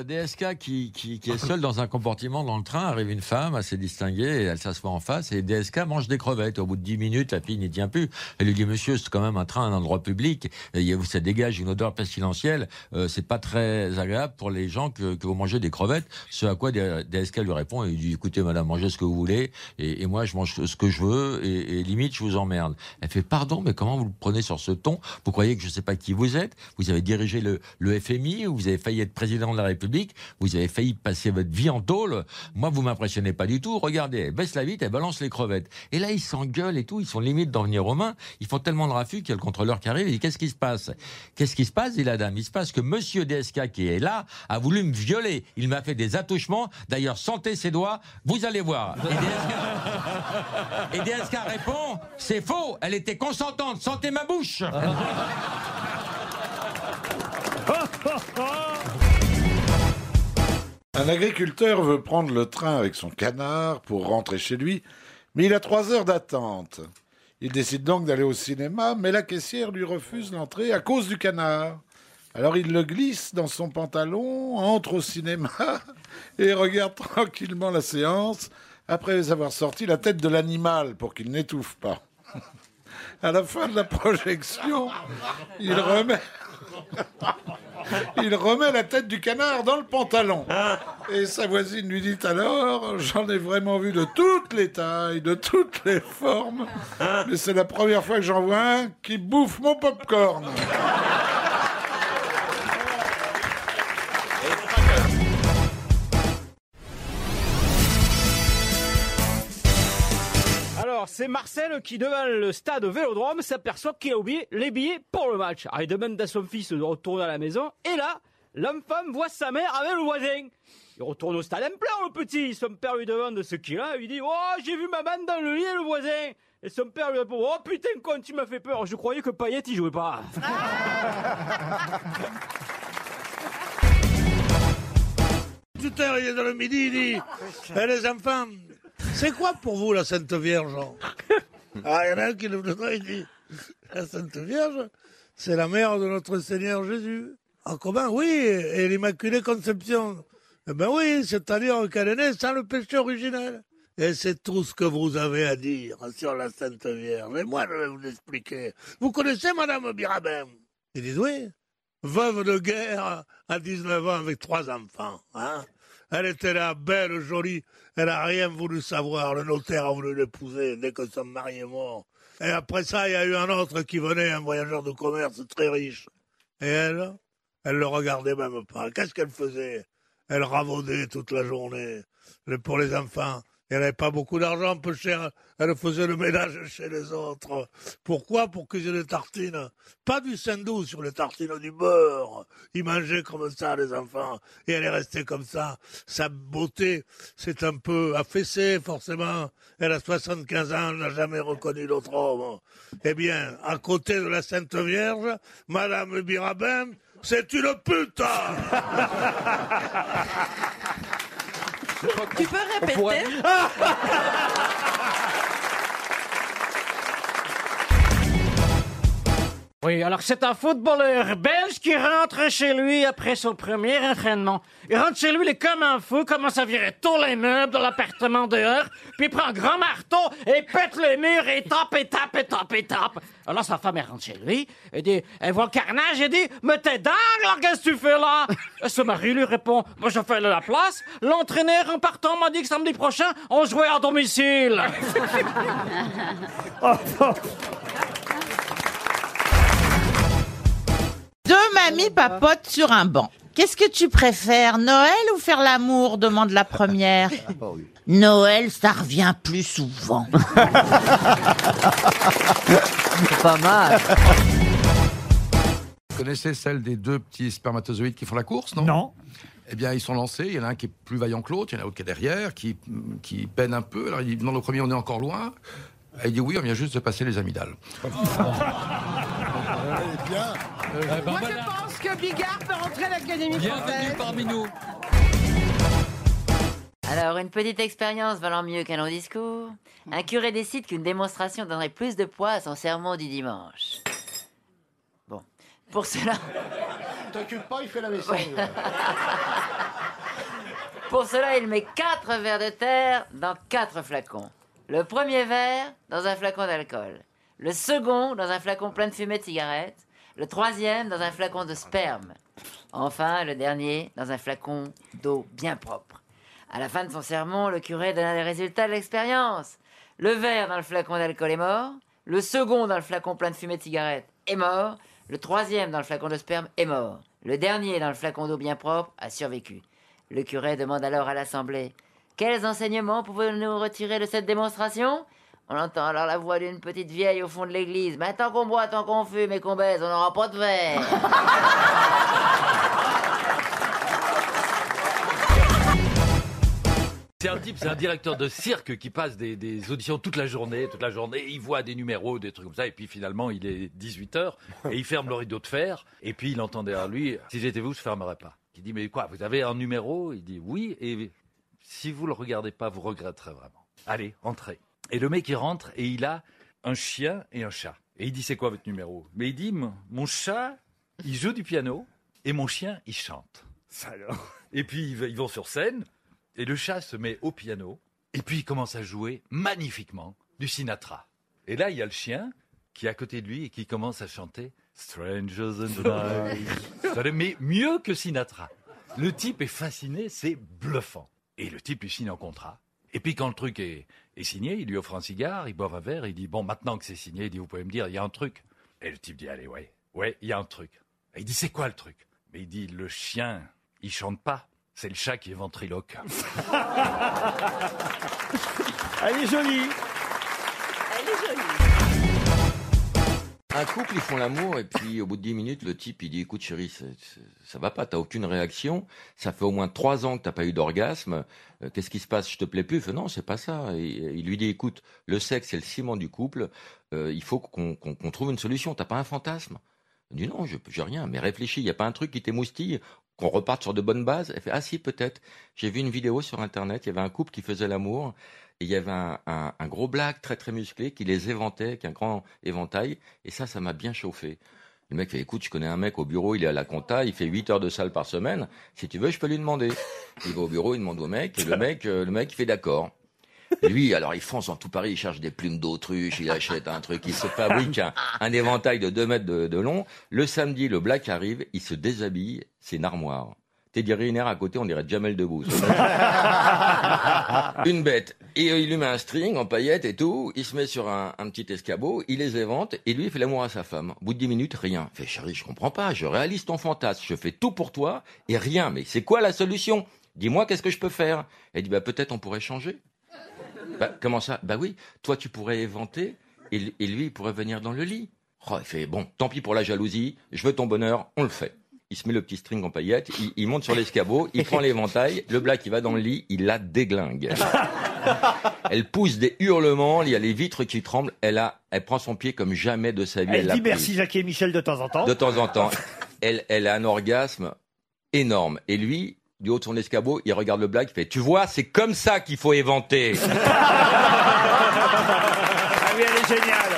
euh, DSK qui, qui, qui est seul dans un compartiment dans le train, arrive une femme assez distinguée, et elle s'assoit en face, et DSK mange des crevettes. Au bout de 10 minutes, la fille n'y tient plus. Elle lui dit, monsieur, c'est quand même un train, un endroit public, et ça dégage une odeur pestilentielle, euh, c'est pas très agréable pour les gens que, que vous mangez des crevettes. Ce à quoi DSK lui répond, il dit, écoutez madame, mangez ce que vous voulez, et, et moi je mange ce que je veux, et, et limite je vous emmerde. Elle fait, pardon, mais comment vous le prenez sur ce ton? Vous croyez que je sais pas qui vous êtes? Vous avez dirigé le, le FMI, vous avez failli être président de la République, vous avez failli passer votre vie en tôle. Moi, vous m'impressionnez pas du tout. Regardez, elle baisse la vitre, elle balance les crevettes. Et là, ils s'engueulent et tout, ils sont limite d'en venir aux mains. Ils font tellement de raffus qu'il y a le contrôleur qui arrive et dit, qu'est-ce qui se passe? Qu'est-ce qui se passe, dit la dame Il se passe que monsieur DSK, qui est là, a voulu me violer. Il m'a fait des attouchements. D'ailleurs, sentez ses doigts, vous allez voir. Et DSK, et DSK répond, c'est faux, elle était consentante, sentez ma bouche. Un agriculteur veut prendre le train avec son canard pour rentrer chez lui, mais il a trois heures d'attente. Il décide donc d'aller au cinéma, mais la caissière lui refuse l'entrée à cause du canard. Alors il le glisse dans son pantalon, entre au cinéma et regarde tranquillement la séance après avoir sorti la tête de l'animal pour qu'il n'étouffe pas. À la fin de la projection, il remet, il remet la tête du canard dans le pantalon. Et sa voisine lui dit alors, j'en ai vraiment vu de toutes les tailles, de toutes les formes, mais c'est la première fois que j'en vois un qui bouffe mon popcorn. Alors, c'est Marcel qui, devant le stade Vélodrome, s'aperçoit qu'il a oublié les billets pour le match. Alors, il demande à son fils de retourner à la maison, et là, l'enfant voit sa mère avec le voisin. Il retourne au stade en plein, le petit. Son père lui demande ce qu'il a. Il dit Oh, j'ai vu maman dans le lit et le voisin. Et son père lui répond Oh putain, con, tu m'as fait peur. Je croyais que Payet, il jouait pas. Tout à l'heure, il est dans le midi, il dit Eh, les enfants, c'est quoi pour vous la Sainte Vierge Ah, il y en a un qui le dit La Sainte Vierge, c'est la mère de notre Seigneur Jésus. Ah, comment Oui, et l'Immaculée Conception. Eh ben oui, c'est-à-dire qu'elle est née sans le péché originel. Et c'est tout ce que vous avez à dire sur la Sainte Vierge. Et moi, je vais vous l'expliquer. Vous connaissez Madame Birabin Ils disent oui. Veuve de guerre à 19 ans avec trois enfants. Hein elle était là, belle, jolie. Elle a rien voulu savoir. Le notaire a voulu l'épouser dès que son mari est mort. Et après ça, il y a eu un autre qui venait, un voyageur de commerce très riche. Et elle, elle le regardait même pas. Qu'est-ce qu'elle faisait? Elle ravaudait toute la journée. Pour les enfants, elle n'avait pas beaucoup d'argent, peu cher. Elle faisait le ménage chez les autres. Pourquoi? Pour cuisiner des tartines. Pas du sandou sur les tartines du beurre. Ils mangeaient comme ça, les enfants. Et elle est restée comme ça. Sa beauté s'est un peu affaissée, forcément. Elle a 75 ans, elle n'a jamais reconnu d'autre homme. Eh bien, à côté de la Sainte Vierge, Madame Birabin, c'est une pute Tu peux répéter? Oui, alors c'est un footballeur belge qui rentre chez lui après son premier entraînement. Il rentre chez lui, il est comme un fou, commence à virer tous les meubles de l'appartement dehors, puis il prend un grand marteau et pète les murs et tape et tape et tape et tape. Alors sa femme, elle rentre chez lui, et dit, elle voit le carnage et dit, mais t'es dingue, là, qu'est-ce que tu fais là? Et son mari lui répond, moi je fais la place, l'entraîneur en partant m'a dit que samedi prochain, on jouait à domicile. Deux mamies papotent sur un banc. Qu'est-ce que tu préfères, Noël ou faire l'amour demande la première. Noël, ça revient plus souvent. Pas mal. Vous connaissez celle des deux petits spermatozoïdes qui font la course, non? Non. Eh bien, ils sont lancés. Il y en a un qui est plus vaillant que l'autre, il y en a un autre qui est derrière, qui, qui peine un peu. Alors, il demande au premier, on est encore loin. Il dit oui, on vient juste de passer les amygdales. Moi, je pense que Bigard peut rentrer à l'Académie française. parmi nous. Alors, une petite expérience valant mieux qu'un long discours. Un curé décide qu'une démonstration donnerait plus de poids à son sermon du dimanche. Bon, pour cela... T'occupe pas, il fait la vaisselle. Pour cela, il met quatre verres de terre dans quatre flacons. Le premier verre dans un flacon d'alcool. Le second dans un flacon plein de fumée de cigarette. Le troisième dans un flacon de sperme. Enfin, le dernier dans un flacon d'eau bien propre. À la fin de son sermon, le curé donna les résultats de l'expérience. Le verre dans le flacon d'alcool est mort. Le second dans le flacon plein de fumée de cigarette est mort. Le troisième dans le flacon de sperme est mort. Le dernier dans le flacon d'eau bien propre a survécu. Le curé demande alors à l'assemblée Quels enseignements pouvons-nous retirer de cette démonstration? On entend alors la voix d'une petite vieille au fond de l'église. Maintenant qu'on boit, tant qu'on fume et qu'on baise, on n'aura pas de verre. C'est un type, c'est un directeur de cirque qui passe des, auditions toute la journée, toute la journée. Il voit des numéros, des trucs comme ça, et puis finalement il est 18 h et il ferme le rideau de fer. Et puis il entend derrière lui Si j'étais vous, je fermerais pas. Il dit Mais quoi Vous avez un numéro? Il dit Oui. Et si vous le regardez pas, vous regretterez vraiment. Allez, entrez. Et le mec il rentre et il a un chien et un chat. Et il dit C'est quoi votre numéro? Mais il dit Mon chat, il joue du piano et mon chien, il chante. Et puis ils vont sur scène. Et le chat se met au piano, et puis il commence à jouer magnifiquement du Sinatra. Et là, il y a le chien qui est à côté de lui et qui commence à chanter Strangers in the Night. Mais mieux que Sinatra. Le type est fasciné, c'est bluffant. Et le type lui signe un contrat. Et puis quand le truc est, signé, il lui offre un cigare, il boit un verre, il dit Bon, maintenant que c'est signé, il dit Vous pouvez me dire, il y a un truc. Et le type dit Allez, ouais, ouais, il y a un truc. Et il dit C'est quoi le truc? Mais il dit Le chien, il chante pas. C'est le chat qui est ventriloque. Elle est jolie. Un couple, ils font l'amour et puis au bout de 10 minutes, le type, il dit écoute chérie, ça va pas, t'as aucune réaction, ça fait au moins trois ans que t'as pas eu d'orgasme, Euh, qu'est-ce qui se passe, je te plais plus. Non, c'est pas ça. Il lui dit écoute, le sexe c'est le ciment du couple, Euh, il faut qu'on trouve une solution, t'as pas un fantasme? Il dit non, je j'ai rien, mais réfléchis, il y a pas un truc qui t'émoustille qu'on reparte sur de bonnes bases Elle fait ah si peut-être, j'ai vu une vidéo sur internet, il y avait un couple qui faisait l'amour et il y avait un, un- un gros black très très musclé qui les éventait avec un grand éventail. Et ça, ça m'a bien chauffé. Le mec fait, écoute, je connais un mec au bureau, il est à la compta, il fait 8 heures de salle par semaine. Si tu veux, je peux lui demander. Il va au bureau, il demande au mec, et le mec, euh, le mec, il fait d'accord. Et Lui, alors, il fonce dans tout Paris, il cherche des plumes d'autruche, il achète un truc, il se fabrique un, un éventail de 2 mètres de, de long. Le samedi, le black arrive, il se déshabille, c'est une armoire. Teddy Riner à côté, on dirait Jamel Debbouze. une bête. Et euh, il lui met un string en paillettes et tout. Il se met sur un, un petit escabeau. Il les évente et lui il fait l'amour à sa femme. Au bout de 10 minutes, rien. Il fait chérie, je comprends pas. Je réalise ton fantasme. Je fais tout pour toi et rien. Mais c'est quoi la solution? Dis-moi qu'est-ce que je peux faire? Elle dit bah peut-être on pourrait changer. Bah comment ça? Bah oui. Toi tu pourrais éventer et, et lui il pourrait venir dans le lit. Oh, il fait bon. Tant pis pour la jalousie. Je veux ton bonheur. On le fait. Il se met le petit string en paillettes, il, il monte sur l'escabeau, il prend l'éventail, le black il va dans le lit, il la déglingue. Elle pousse des hurlements, il y a les vitres qui tremblent, elle a, elle prend son pied comme jamais de sa vie. Elle l'a dit merci Jackie et Michel de temps en temps. De temps en temps. Elle, elle a un orgasme énorme. Et lui, du haut de son escabeau, il regarde le black, il fait, tu vois, c'est comme ça qu'il faut éventer. Ah oui, elle est géniale.